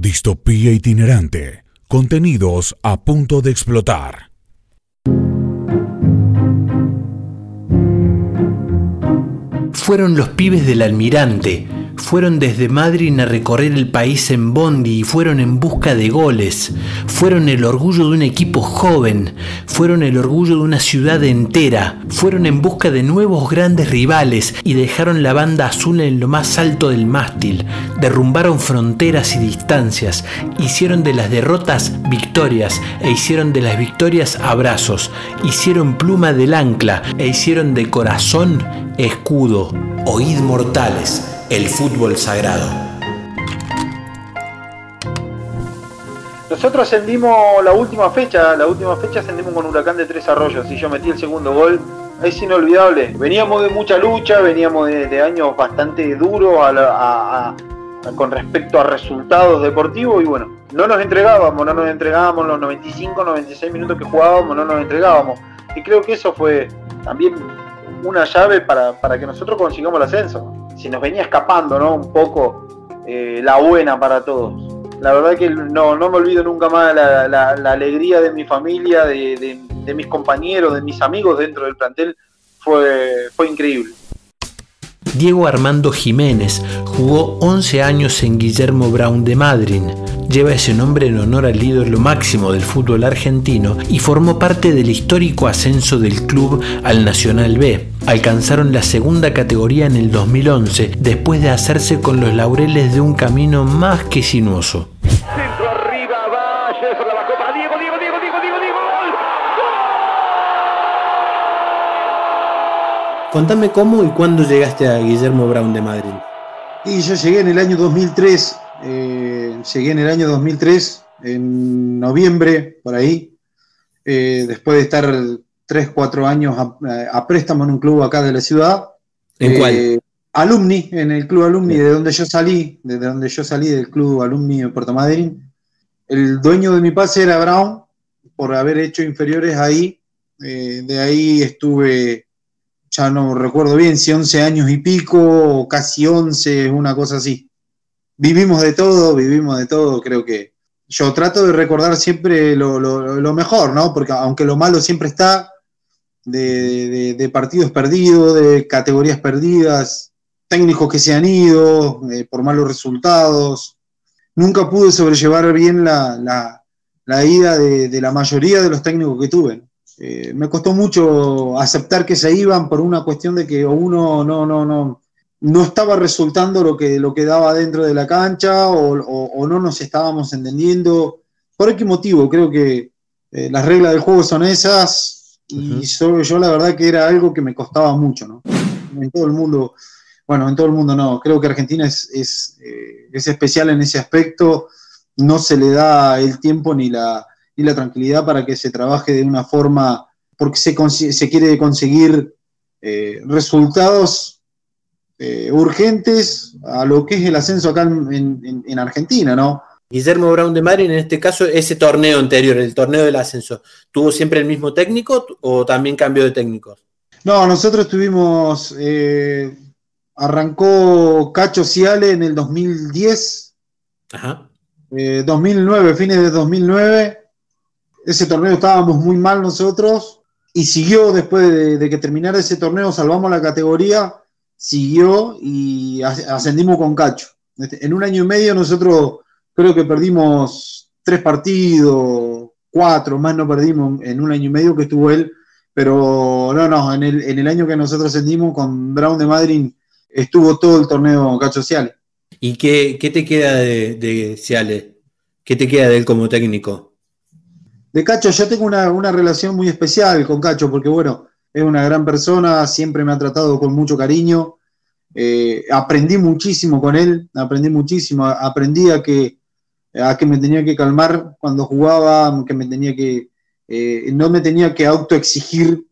Distopía itinerante. Contenidos a punto de explotar. Fueron los pibes del almirante fueron desde Madrid a recorrer el país en bondi y fueron en busca de goles. Fueron el orgullo de un equipo joven. Fueron el orgullo de una ciudad entera. Fueron en busca de nuevos grandes rivales y dejaron la banda azul en lo más alto del mástil. Derrumbaron fronteras y distancias. Hicieron de las derrotas victorias e hicieron de las victorias abrazos. Hicieron pluma del ancla e hicieron de corazón escudo. Oíd mortales el fútbol sagrado. Nosotros ascendimos la última fecha, la última fecha ascendimos con Huracán de Tres Arroyos y yo metí el segundo gol. Es inolvidable. Veníamos de mucha lucha, veníamos de, años bastante duros con respecto a resultados deportivos y bueno, no nos entregábamos, no nos entregábamos los 95, 96 minutos que jugábamos, no nos entregábamos. Y creo que eso fue también una llave para, para que nosotros consigamos el ascenso se nos venía escapando, ¿no? Un poco eh, la buena para todos. La verdad que no, no me olvido nunca más la, la, alegría de mi familia, de, de, mis compañeros, de mis amigos dentro del plantel. Fue, fue increíble. Diego Armando Jiménez jugó 11 años en Guillermo Brown de Madrid. Lleva ese nombre en honor al ídolo máximo del fútbol argentino y formó parte del histórico ascenso del club al Nacional B. Alcanzaron la segunda categoría en el 2011 después de hacerse con los laureles de un camino más que sinuoso. Contame cómo y cuándo llegaste a Guillermo Brown de Madrid. Y yo llegué en el año 2003, eh, llegué en el año 2003, en noviembre, por ahí, eh, después de estar 3, 4 años a, préstamo en un club acá de la ciudad. ¿En cuál? Eh, alumni, en el club Alumni, de donde yo salí, desde donde yo salí del club Alumni de Puerto Madryn. El dueño de mi pase era Brown, por haber hecho inferiores ahí. de ahí estuve ya no recuerdo bien si 11 años y pico, o casi 11, una cosa así. Vivimos de todo, vivimos de todo, creo que yo trato de recordar siempre lo, mejor, ¿no? Porque aunque lo malo siempre está, de, partidos perdidos, de categorías perdidas, técnicos que se han ido eh, por malos resultados, nunca pude sobrellevar bien la, la ida de, la mayoría de los técnicos que tuve. Eh, me costó mucho aceptar que se iban por una cuestión de que uno no, no, no, no estaba resultando lo que, lo que daba dentro de la cancha o, no nos estábamos entendiendo. ¿Por qué motivo? Creo que eh, las reglas del juego son esas y yo, la verdad que era algo que me costaba mucho, ¿no? En todo el mundo, bueno, en todo el mundo no, creo que Argentina es, es, eh, es especial en ese aspecto, no se le da el tiempo ni la, y la tranquilidad para que se trabaje de una forma, porque se, se quiere conseguir eh, resultados eh, urgentes a lo que es el ascenso acá en, Argentina, ¿no? Guillermo Brown de Madrid, en este caso, ese torneo anterior, el torneo del ascenso, ¿tuvo siempre el mismo técnico o también cambió de técnicos? No, nosotros tuvimos, eh, arrancó Cacho Ciale en el 2010, Ajá. 2009, fines de 2009, ese torneo estábamos muy mal nosotros y siguió después de, que terminara ese torneo, salvamos la categoría, siguió y ascendimos con Cacho. Este, en un año y medio nosotros creo que perdimos tres partidos, cuatro, más no perdimos en un año y medio que estuvo él, pero no, no, en el, año que nosotros ascendimos con Brown de Madrid estuvo todo el torneo Cacho Ciale. ¿Y qué, te queda de, de Ciale? ¿Qué te queda de él como técnico? De Cacho, yo tengo una, relación muy especial con Cacho, porque bueno, es una gran persona, siempre me ha tratado con mucho cariño. Eh, aprendí muchísimo con él, aprendí muchísimo, aprendí a que, a que me tenía que calmar cuando jugaba, que me tenía que, eh, no me tenía que autoexigir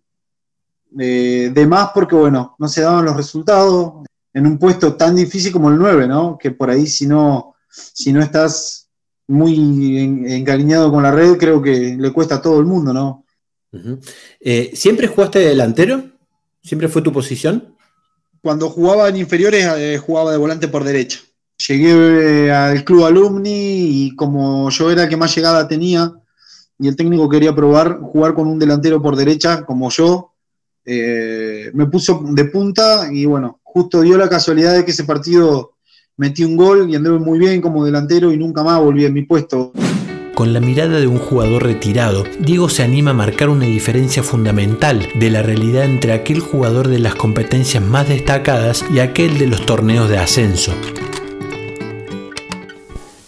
eh, de más porque bueno, no se daban los resultados en un puesto tan difícil como el 9, ¿no? Que por ahí si no, si no estás muy encariñado con la red, creo que le cuesta a todo el mundo, ¿no? Eh, ¿Siempre jugaste de delantero? ¿Siempre fue tu posición? Cuando jugaba en inferiores, eh, jugaba de volante por derecha. Llegué al club alumni y como yo era el que más llegada tenía y el técnico quería probar jugar con un delantero por derecha como yo, eh, me puso de punta y bueno, justo dio la casualidad de que ese partido metí un gol y anduve muy bien como delantero y nunca más volví a mi puesto. Con la mirada de un jugador retirado, Diego se anima a marcar una diferencia fundamental de la realidad entre aquel jugador de las competencias más destacadas y aquel de los torneos de ascenso.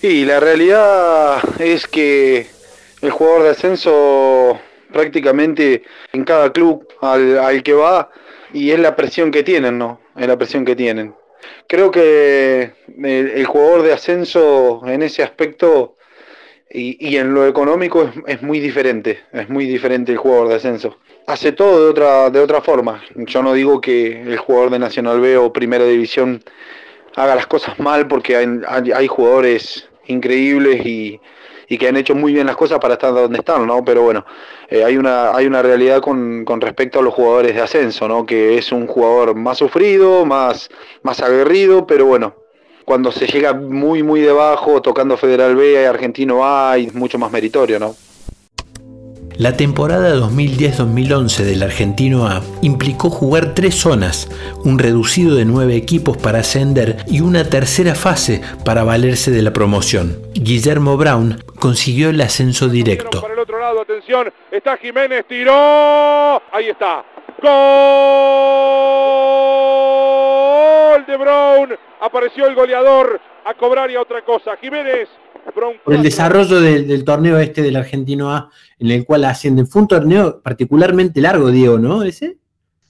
Y la realidad es que el jugador de ascenso prácticamente en cada club al, que va y es la presión que tienen, ¿no? Es la presión que tienen. Creo que el, jugador de ascenso en ese aspecto y, en lo económico es, muy diferente, es muy diferente el jugador de ascenso. Hace todo de otra, de otra forma. Yo no digo que el jugador de Nacional B o Primera División haga las cosas mal porque hay, hay jugadores increíbles y, que han hecho muy bien las cosas para estar donde están, ¿no? Pero bueno, eh, hay, una, hay una realidad con, respecto a los jugadores de ascenso, ¿no? Que es un jugador más sufrido, más, más aguerrido, pero bueno, cuando se llega muy, muy debajo, tocando Federal B, Argentino A, y mucho más meritorio, ¿no? La temporada 2010-2011 del Argentino A implicó jugar tres zonas, un reducido de nueve equipos para ascender y una tercera fase para valerse de la promoción. Guillermo Brown consiguió el ascenso directo. Para el otro lado, atención, está Jiménez, tiró, ahí está, gol de Brown, apareció el goleador a cobrar y a otra cosa. Jiménez por el desarrollo del, torneo este del Argentino A, en el cual ascienden. Fue un torneo particularmente largo, Diego, ¿no? ¿Ese?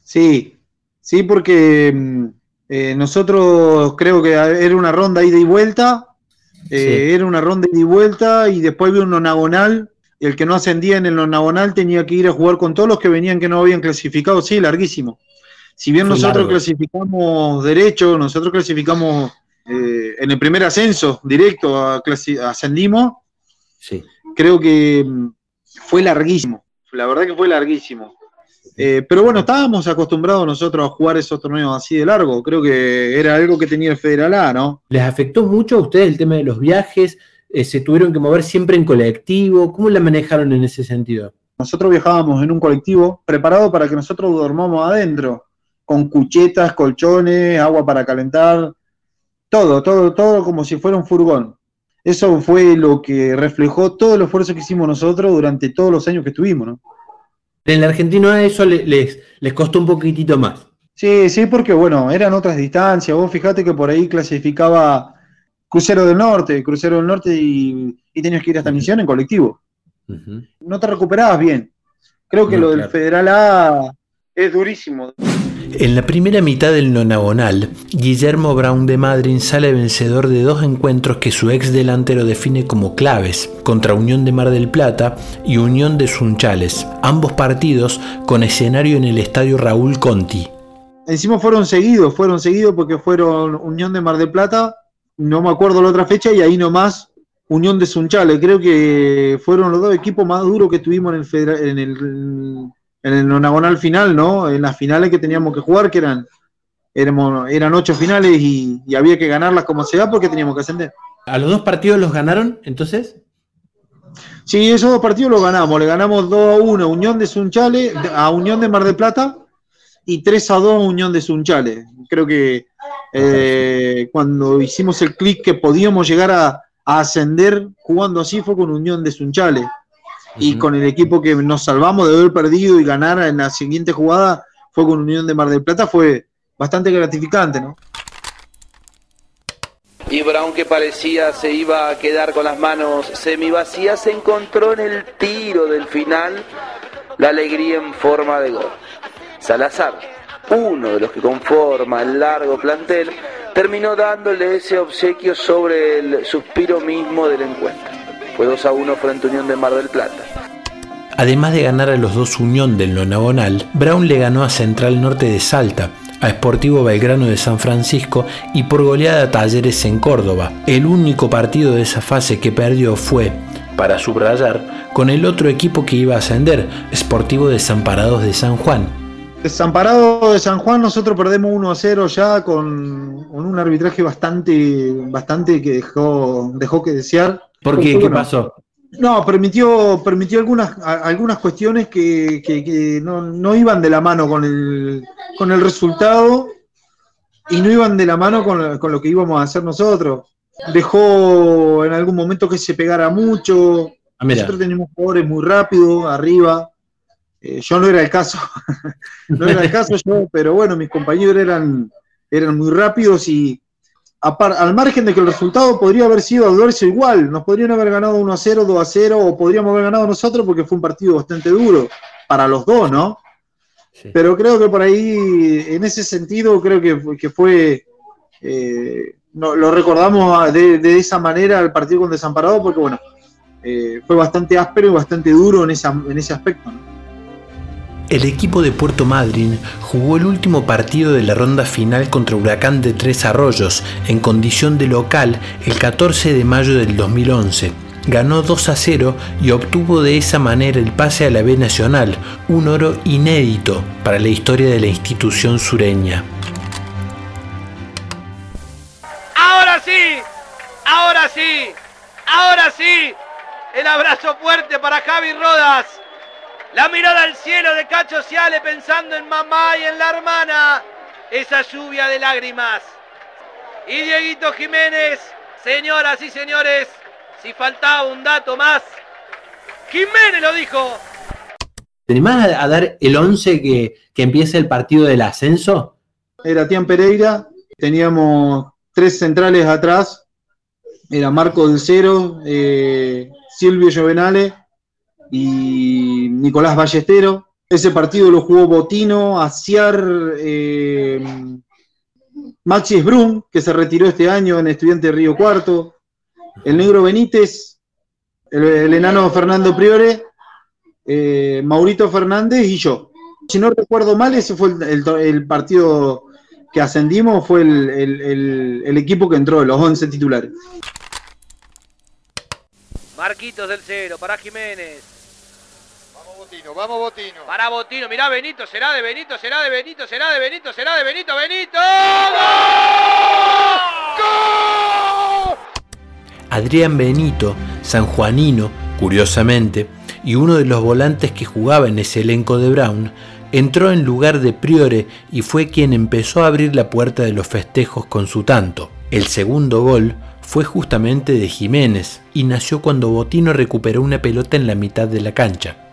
Sí, sí, porque mm, eh, nosotros creo que era una ronda ida y vuelta. Eh, era una ronda ida y vuelta y después había un nonagonal. El que no ascendía en el nonagonal tenía que ir a jugar con todos los que venían que no habían clasificado. Sí, larguísimo. Si bien nosotros clasificamos derecho, nosotros clasificamos eh, en el primer ascenso directo ascendimos. Sí. Creo que mm, fue larguísimo. La verdad que fue larguísimo. Eh, pero bueno, estábamos acostumbrados nosotros a jugar esos torneos así de largo. Creo que era algo que tenía el Federal A, ¿no? ¿Les afectó mucho a ustedes el tema de los viajes? Eh, ¿Se tuvieron que mover siempre en colectivo? ¿Cómo la manejaron en ese sentido? Nosotros viajábamos en un colectivo preparado para que nosotros dormamos adentro, con cuchetas, colchones, agua para calentar, todo, todo, todo como si fuera un furgón. Eso fue lo que reflejó todo el esfuerzo que hicimos nosotros durante todos los años que estuvimos, ¿no? En la Argentina eso les, les costó un poquitito más. Sí, sí, porque bueno, eran otras distancias. Vos fijate que por ahí clasificaba Crucero del Norte, Crucero del Norte y, tenías que ir a esta misión en colectivo. No te recuperabas bien. Creo que lo del Federal A es durísimo. En la primera mitad del nonagonal, Guillermo Brown de Madrid sale vencedor de dos encuentros que su ex delantero define como claves, contra Unión de Mar del Plata y Unión de Sunchales, ambos partidos con escenario en el estadio Raúl Conti. Encima fueron seguidos, fueron seguidos porque fueron Unión de Mar del Plata, no me acuerdo la otra fecha, y ahí nomás Unión de Sunchales. Creo que fueron los dos equipos más duros que tuvimos en el, en el en el nonagonal final, ¿no? En las finales que teníamos que jugar, que eran, eran ocho finales y, había que ganarlas como sea porque teníamos que ascender. ¿A los dos partidos los ganaron entonces? Sí, esos dos partidos los ganamos. Le ganamos 2 a 1 a Unión de Sunchales, a Unión de Mar del Plata y 3 a 2 a Unión de Sunchales. Creo que eh, cuando hicimos el clic que podíamos llegar a, a, ascender jugando así fue con Unión de Sunchales y con el equipo que nos salvamos de haber perdido y ganar en la siguiente jugada fue con Unión de Mar del Plata, fue bastante gratificante, ¿no? Y Brown que parecía se iba a quedar con las manos semi vacías, se encontró en el tiro del final la alegría en forma de gol. Salazar, uno de los que conforma el largo plantel, terminó dándole ese obsequio sobre el suspiro mismo del encuentro. Fue 2 a 1 frente a Unión de Mar del Plata. Además de ganar a los dos Unión del Nonagonal, Brown le ganó a Central Norte de Salta, a Sportivo Belgrano de San Francisco y por goleada a Talleres en Córdoba. El único partido de esa fase que perdió fue, para subrayar, con el otro equipo que iba a ascender, Sportivo Desamparados de San Juan. Desamparado de San Juan, nosotros perdemos 1 a 0 ya con, con un arbitraje bastante, bastante que dejó, dejó que desear. ¿Por qué? ¿Qué pasó? No, permitió, permitió algunas, algunas cuestiones que, que, que no, no, iban de la mano con el, con el resultado y no iban de la mano con, con, lo que íbamos a hacer nosotros. Dejó en algún momento que se pegara mucho. Ah, nosotros tenemos jugadores muy rápidos arriba. Eh, yo no era el caso, no era el caso yo, pero bueno, mis compañeros eran, eran muy rápidos y al margen de que el resultado podría haber sido adverso igual, nos podrían haber ganado 1 a 0, 2 a 0, o podríamos haber ganado nosotros porque fue un partido bastante duro para los dos, ¿no? Sí. Pero creo que por ahí, en ese sentido, creo que, que fue, eh, no, lo recordamos de, de, esa manera el partido con Desamparado, porque bueno, eh, fue bastante áspero y bastante duro en, esa, en ese aspecto, ¿no? El equipo de Puerto Madryn jugó el último partido de la ronda final contra Huracán de Tres Arroyos en condición de local el 14 de mayo del 2011. Ganó 2 a 0 y obtuvo de esa manera el pase a la B Nacional, un oro inédito para la historia de la institución sureña. Ahora sí, ahora sí, ahora sí, el abrazo fuerte para Javi Rodas. La mirada al cielo de Cacho Ciale pensando en mamá y en la hermana. Esa lluvia de lágrimas. Y Dieguito Jiménez, señoras y señores, si faltaba un dato más, Jiménez lo dijo. ¿Te animás a dar el 11 que, que empieza el partido del ascenso? Era Tian Pereira, teníamos tres centrales atrás, era Marco del Cero, eh, Silvio Jovenale y Nicolás Ballestero. Ese partido lo jugó Botino, Aciar, eh, Maxi Esbrum, que se retiró este año en Estudiante Río Cuarto, el Negro Benítez, el, enano Fernando Priore, eh, Maurito Fernández y yo. Si no recuerdo mal, ese fue el, el, partido que ascendimos, fue el equipo que entró, los 11 titulares. Marquitos del cero, para Jiménez. Botino, vamos Botino. Para Botino, mirá Benito, será de Benito, será de Benito, será de Benito, será de Benito, Benito. ¡Gol! Adrián Benito, sanjuanino, curiosamente, y uno de los volantes que jugaba en ese elenco de Brown, entró en lugar de Priore y fue quien empezó a abrir la puerta de los festejos con su tanto. El segundo gol fue justamente de Jiménez y nació cuando Botino recuperó una pelota en la mitad de la cancha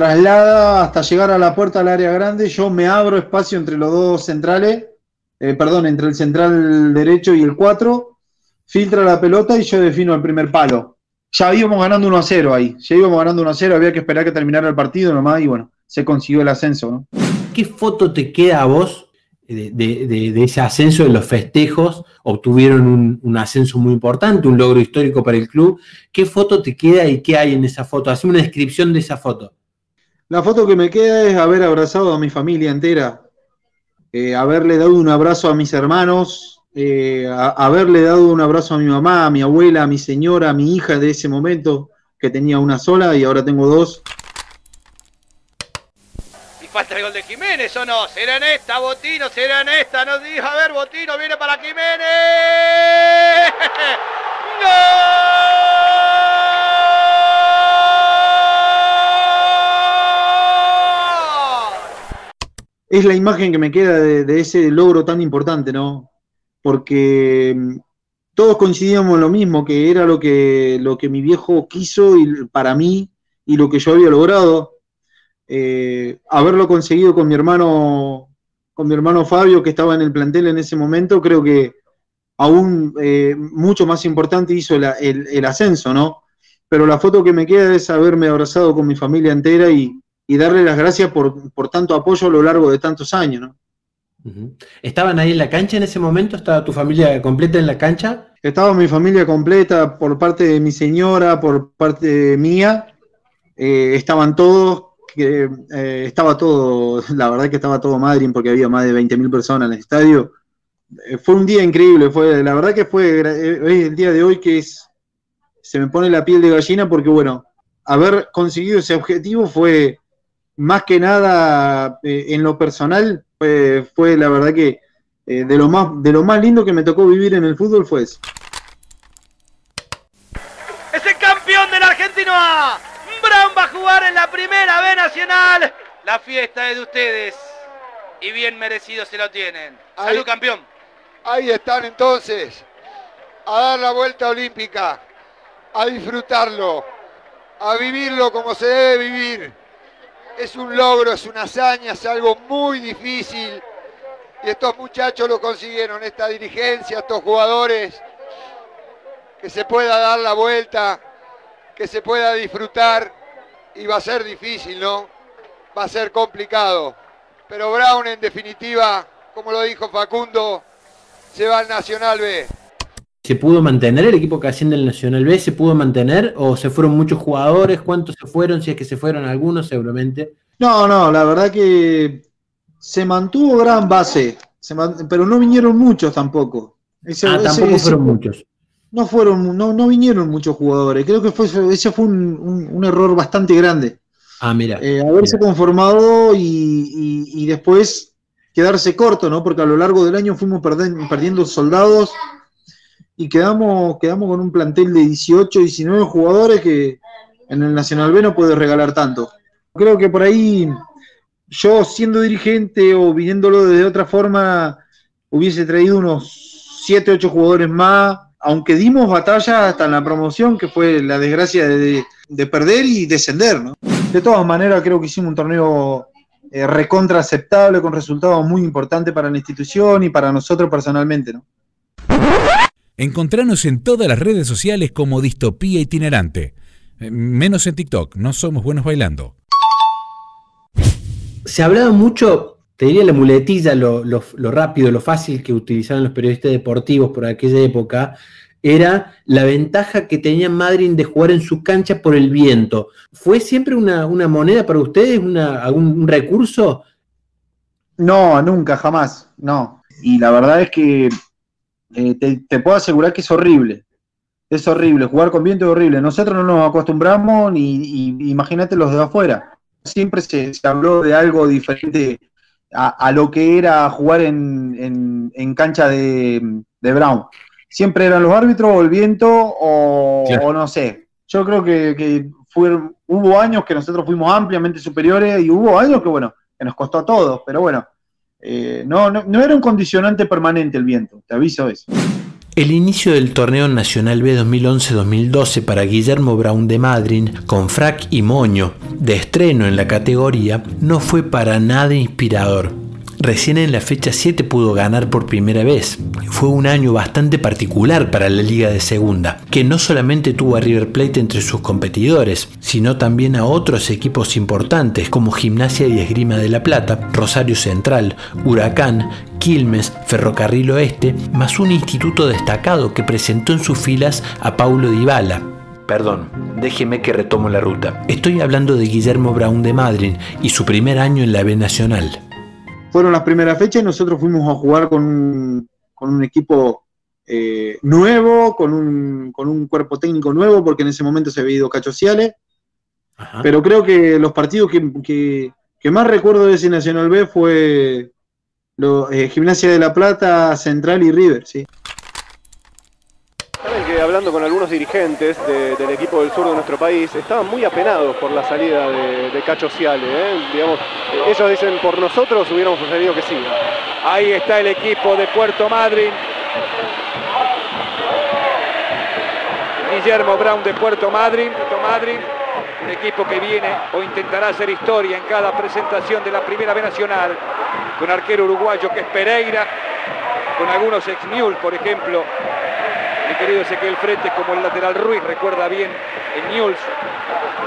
traslada hasta llegar a la puerta del área grande, yo me abro espacio entre los dos centrales, eh, perdón, entre el central derecho y el 4, filtra la pelota y yo defino el primer palo. Ya íbamos ganando 1 a 0 ahí, ya íbamos ganando 1 a 0, había que esperar que terminara el partido nomás y bueno, se consiguió el ascenso. ¿Qué foto te queda a vos de, ese ascenso, de los festejos? Obtuvieron un, ascenso muy importante, un logro histórico para el club. ¿Qué foto te queda y qué hay en esa foto? Hazme una descripción de esa foto. La foto que me queda es haber abrazado a mi familia entera, eh, haberle dado un abrazo a mis hermanos, eh, haberle dado un abrazo a mi mamá, a mi abuela, a mi señora, a mi hija de ese momento, que tenía una sola y ahora tengo dos. Y falta el gol de Jiménez o no, será en esta, Botino, será en esta, nos dijo, a ver, Botino viene para Jiménez. es la imagen que me queda de, ese logro tan importante, ¿no? Porque mm, todos coincidíamos en lo mismo, que era lo que, lo que mi viejo quiso y, para mí y lo que yo había logrado. Eh, haberlo conseguido con mi hermano, con mi hermano Fabio, que estaba en el plantel en ese momento, creo que aún eh, mucho más importante hizo el, el ascenso, ¿no? Pero la foto que me queda es haberme abrazado con mi familia entera y, y darle las gracias por, por, tanto apoyo a lo largo de tantos años. ¿no? ¿Estaban ahí en la cancha en ese momento? ¿Estaba tu familia completa en la cancha? Estaba mi familia completa por parte de mi señora, por parte mía. Eh, estaban todos, que, eh, estaba todo, la verdad que estaba todo Madrid porque había más de 20.000 personas en el estadio. Eh, fue un día increíble, fue, la verdad que fue eh, el día de hoy que es, se me pone la piel de gallina porque bueno, haber conseguido ese objetivo fue más que nada eh, en lo personal, fue la verdad que eh, de, lo más, de lo más lindo que me tocó vivir en el fútbol fue eso. Es el campeón del argentino A. Brown va a jugar en la primera B nacional. La fiesta es de ustedes. Y bien merecido se lo tienen. Salud, campeón. Ahí están entonces. A dar la vuelta olímpica. A disfrutarlo. A vivirlo como se debe vivir. Es un logro, es una hazaña, es algo muy difícil y estos muchachos lo consiguieron, esta dirigencia, estos jugadores, que se pueda dar la vuelta, que se pueda disfrutar, y va a ser difícil, ¿no? Va a ser complicado. Pero Brown, en definitiva, como lo dijo Facundo, se va al Nacional B. ¿Se pudo mantener el equipo que asciende al Nacional B? ¿Se pudo mantener o se fueron muchos jugadores? ¿Cuántos se fueron? Si es que se fueron algunos, seguramente. No, no, la verdad que se mantuvo gran base, pero no vinieron muchos tampoco. ah, tampoco fueron muchos. No fueron, no, no vinieron muchos jugadores. Creo que fue, ese fue un, error bastante grande. Ah, mira. Eh, haberse conformado y, después quedarse corto, ¿no? Porque a lo largo del año fuimos perdiendo soldados y quedamos, quedamos con un plantel de 18, 19 jugadores que en el Nacional B no puede regalar tanto. Creo que por ahí yo siendo dirigente o viéndolo de otra forma, hubiese traído unos 7, 8 jugadores más, aunque dimos batalla hasta en la promoción, que fue la desgracia de, perder y descender, ¿no? De todas maneras, creo que hicimos un torneo eh, recontra aceptable, con resultados muy importantes para la institución y para nosotros personalmente, ¿no? Encontranos en todas las redes sociales como Distopía Itinerante. Eh, menos en TikTok, no somos buenos bailando se hablaba mucho, te diría la muletilla, lo, rápido, lo fácil que utilizaban los periodistas deportivos por aquella época, era la ventaja que tenía Madrid de jugar en su cancha por el viento. ¿Fue siempre una, moneda para ustedes, una, algún recurso? No, nunca, jamás, no. Y la verdad es que eh, te, puedo asegurar que es horrible. Es horrible, jugar con viento es horrible. Nosotros no nos acostumbramos ni imagínate los de afuera siempre se, habló de algo diferente a, lo que era jugar en, cancha de, Brown. Siempre eran los árbitros o el viento o, no sé. Yo creo que, hubo años que nosotros fuimos ampliamente superiores y hubo años que, bueno, que nos costó a todos, pero bueno, eh, no, no, era un condicionante permanente el viento, te aviso eso. El inicio del torneo nacional B 2011-2012 para Guillermo Brown de Madrid, con frac y moño, de estreno en la categoría, no fue para nada inspirador. Recién en la fecha 7 pudo ganar por primera vez. Fue un año bastante particular para la Liga de Segunda, que no solamente tuvo a River Plate entre sus competidores, sino también a otros equipos importantes como Gimnasia y Esgrima de la Plata, Rosario Central, Huracán, Quilmes, Ferrocarril Oeste, más un instituto destacado que presentó en sus filas a Paulo Dybala, Perdón, déjeme que retomo la ruta. Estoy hablando de Guillermo Brown de Madrid y su primer año en la B Nacional fueron las primeras fechas y nosotros fuimos a jugar con un, con un equipo eh, nuevo, con un, con un, cuerpo técnico nuevo, porque en ese momento se había ido Cacho Pero creo que los partidos que, más recuerdo de ese Nacional B fue lo, eh, Gimnasia de la Plata, Central y River, sí hablando con algunos dirigentes del equipo del sur de nuestro país, estaban muy apenados por la salida de, Cacho Ciale. ¿eh? Digamos, ellos dicen, por nosotros hubiéramos preferido que siga. Ahí está el equipo de Puerto Madryn. Guillermo Brown de Puerto Madryn. Puerto Madryn, un equipo que viene o intentará hacer historia en cada presentación de la Primera B Nacional, con arquero uruguayo que es Pereira, con algunos ex por ejemplo, querido Ezequiel Frente como el lateral Ruiz, recuerda bien en Newell's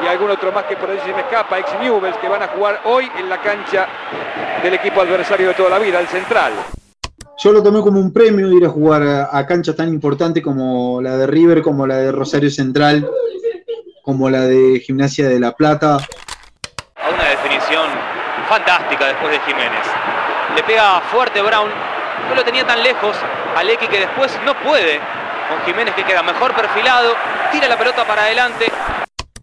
y algún otro más que por ahí se me escapa, ex Newells, que van a jugar hoy en la cancha del equipo adversario de toda la vida, el Central. Yo lo tomé como un premio ir a jugar a, canchas tan importantes como la de River, como la de Rosario Central, como la de Gimnasia de La Plata. A una definición fantástica después de Jiménez. Le pega fuerte Brown, no lo tenía tan lejos, Aleki que después no puede con Jiménez que queda mejor perfilado, tira la pelota para adelante.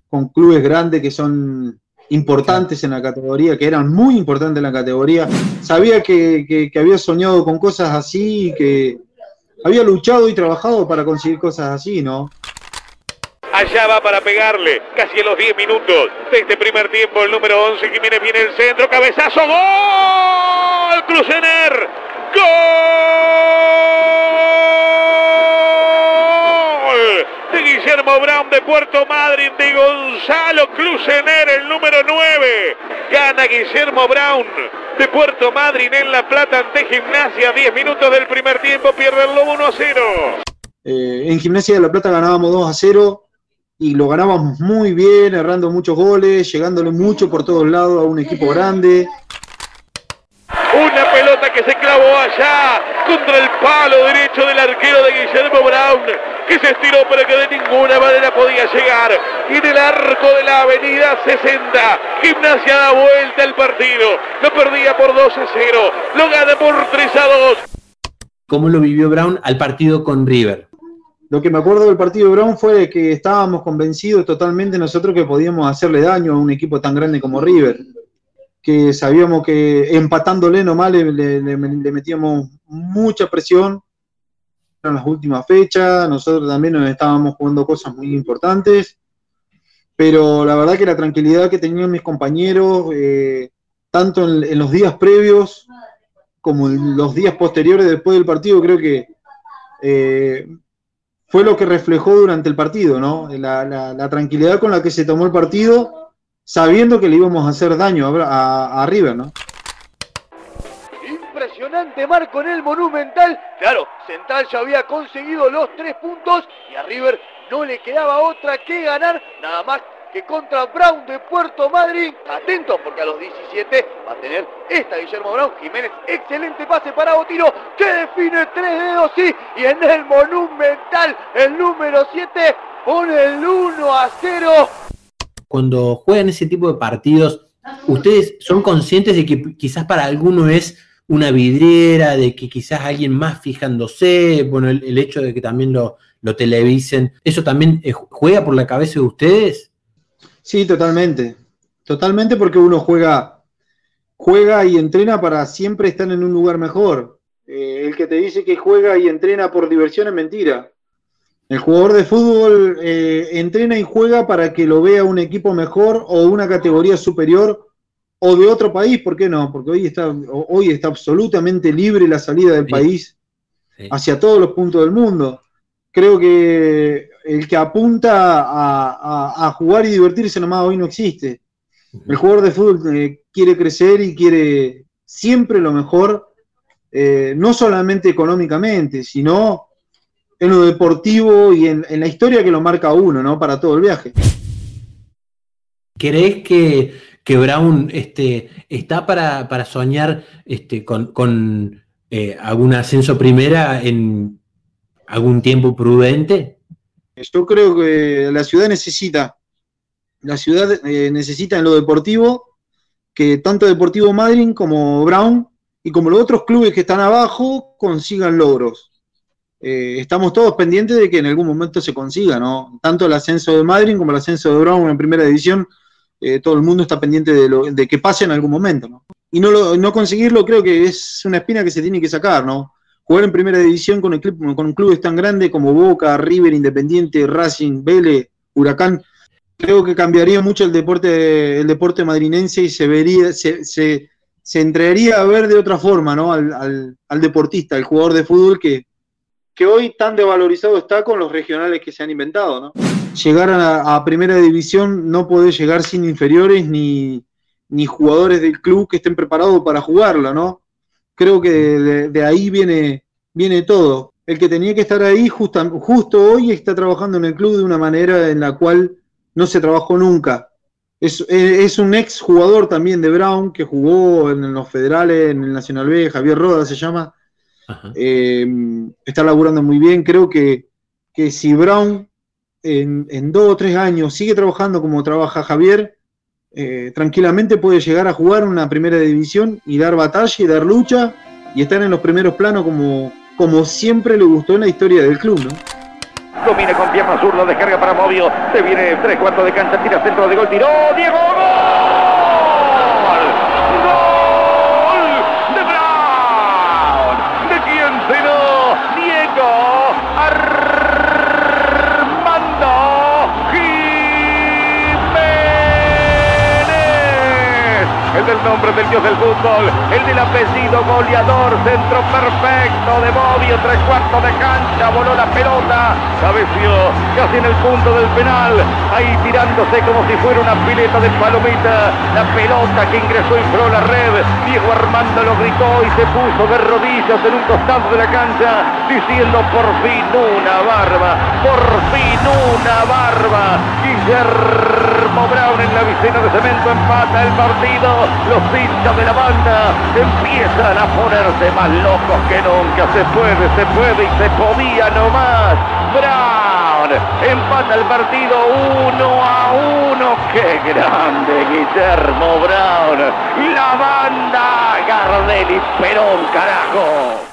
Con clubes grandes que son importantes en la categoría, que eran muy importantes en la categoría. Sabía que, que, que había soñado con cosas así que había luchado y trabajado para conseguir cosas así, ¿no? Allá va para pegarle, casi en los 10 minutos de este primer tiempo, el número 11, Jiménez viene el centro, cabezazo, gol, Crucener, gol Guillermo Brown de Puerto Madryn, de Gonzalo Crucener, el número 9, gana Guillermo Brown de Puerto Madryn en La Plata ante Gimnasia, 10 minutos del primer tiempo, pierde el Lobo 1 a 0. Eh, en Gimnasia de La Plata ganábamos 2 a 0 y lo ganábamos muy bien, errando muchos goles, llegándole mucho por todos lados a un equipo grande. Una pelota que se clavó allá contra el palo derecho del arquero de Guillermo Brown, que se estiró pero que de ninguna manera podía llegar. Y en el arco de la avenida 60, Gimnasia da vuelta el partido. Lo perdía por 2 a 0, lo gana por 3 a 2. ¿Cómo lo vivió Brown al partido con River? Lo que me acuerdo del partido de Brown fue que estábamos convencidos totalmente nosotros que podíamos hacerle daño a un equipo tan grande como River. Que sabíamos que empatándole nomás le, le, le, le metíamos mucha presión las últimas fechas. Nosotros también nos estábamos jugando cosas muy importantes. Pero la verdad que la tranquilidad que tenían mis compañeros, eh, tanto en, en los días previos como en los días posteriores después del partido, creo que eh, fue lo que reflejó durante el partido, ¿no? La, la, la, tranquilidad con la que se tomó el partido, sabiendo que le íbamos a hacer daño a, a, a River, ¿no? Impresionante marco en el Monumental. Claro, Central ya había conseguido los tres puntos y a River no le quedaba otra que ganar, nada más que contra Brown de Puerto Madryn. Atentos porque a los 17 va a tener esta Guillermo Brown. Jiménez, excelente pase para Botino que define tres dedos, sí. Y en el Monumental, el número 7 pone el 1 a 0. Cuando juegan ese tipo de partidos, ¿ustedes son conscientes de que quizás para algunos es una vidriera, de que quizás alguien más fijándose, bueno, el, hecho de que también lo, lo televisen, ¿eso también eh, juega por la cabeza de ustedes? Sí, totalmente. Totalmente porque uno juega, juega y entrena para siempre estar en un lugar mejor. Eh, el que te dice que juega y entrena por diversión es mentira. El jugador de fútbol eh, entrena y juega para que lo vea un equipo mejor o una categoría superior o de otro país, ¿por qué no? Porque hoy está, hoy está absolutamente libre la salida del sí. país sí. hacia todos los puntos del mundo. Creo que el que apunta a, a, a, jugar y divertirse nomás hoy no existe. El jugador de fútbol eh, quiere crecer y quiere siempre lo mejor, eh, no solamente económicamente, sino en lo deportivo y en, en, la historia que lo marca uno, ¿no? Para todo el viaje. ¿Crees que, que Brown este, está para, para soñar este, con, con eh, algún ascenso primera en algún tiempo prudente? Yo creo que la ciudad necesita, la ciudad eh, necesita en lo deportivo que tanto Deportivo Madryn como Brown y como los otros clubes que están abajo consigan logros. Eh, estamos todos pendientes de que en algún momento se consiga, ¿no? Tanto el ascenso de Madryn como el ascenso de Brown en primera división, eh, todo el mundo está pendiente de, lo, de, que pase en algún momento, ¿no? Y no, lo, no conseguirlo creo que es una espina que se tiene que sacar, ¿no? jugar en primera división con, el club, con clubes tan grandes como Boca, River, Independiente, Racing, Vélez, Huracán, creo que cambiaría mucho el deporte, el deporte madrinense y se vería, se, se, se entraría a ver de otra forma, ¿no? Al, al, al, deportista, al jugador de fútbol que, que hoy tan devalorizado está con los regionales que se han inventado, ¿no? Llegar a, a primera división no puede llegar sin inferiores ni, ni jugadores del club que estén preparados para jugarla, ¿no? creo que de, de, ahí viene, viene todo. El que tenía que estar ahí justo, justo hoy está trabajando en el club de una manera en la cual no se trabajó nunca. Es, es un ex jugador también de Brown que jugó en los federales, en el Nacional B, Javier Roda se llama. Eh, está laburando muy bien. Creo que, que si Brown en, en, dos o tres años sigue trabajando como trabaja Javier, eh, tranquilamente puede llegar a jugar una primera división y dar batalla y dar lucha y estar en los primeros planos como, como siempre le gustó en la historia del club, ¿no? Domina con pierna zurda, descarga para Movio, se viene tres cuartos de cancha, tira centro de gol, tiró, Diego, ¡gol! Nombre del dios del fútbol, el del apellido goleador, centro perfecto de Bobbio, tres cuartos de cancha, voló la pelota, cabeció casi en el punto del penal, ahí tirándose como si fuera una pileta de palomita, la pelota que ingresó y la red, Diego Armando lo gritó y se puso de rodillas en un costado de la cancha, diciendo por fin una barba, por fin una barba, Guillermo Brown en la vicena de cemento empata el partido, los hinchas de la banda empiezan a ponerse más locos que nunca, se puede, se puede y se podía nomás, Brown empata el partido uno a uno, qué grande Guillermo Brown, la banda Gardel Perón, carajo.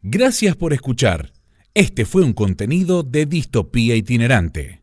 Gracias por escuchar. Este fue un contenido de Distopía Itinerante.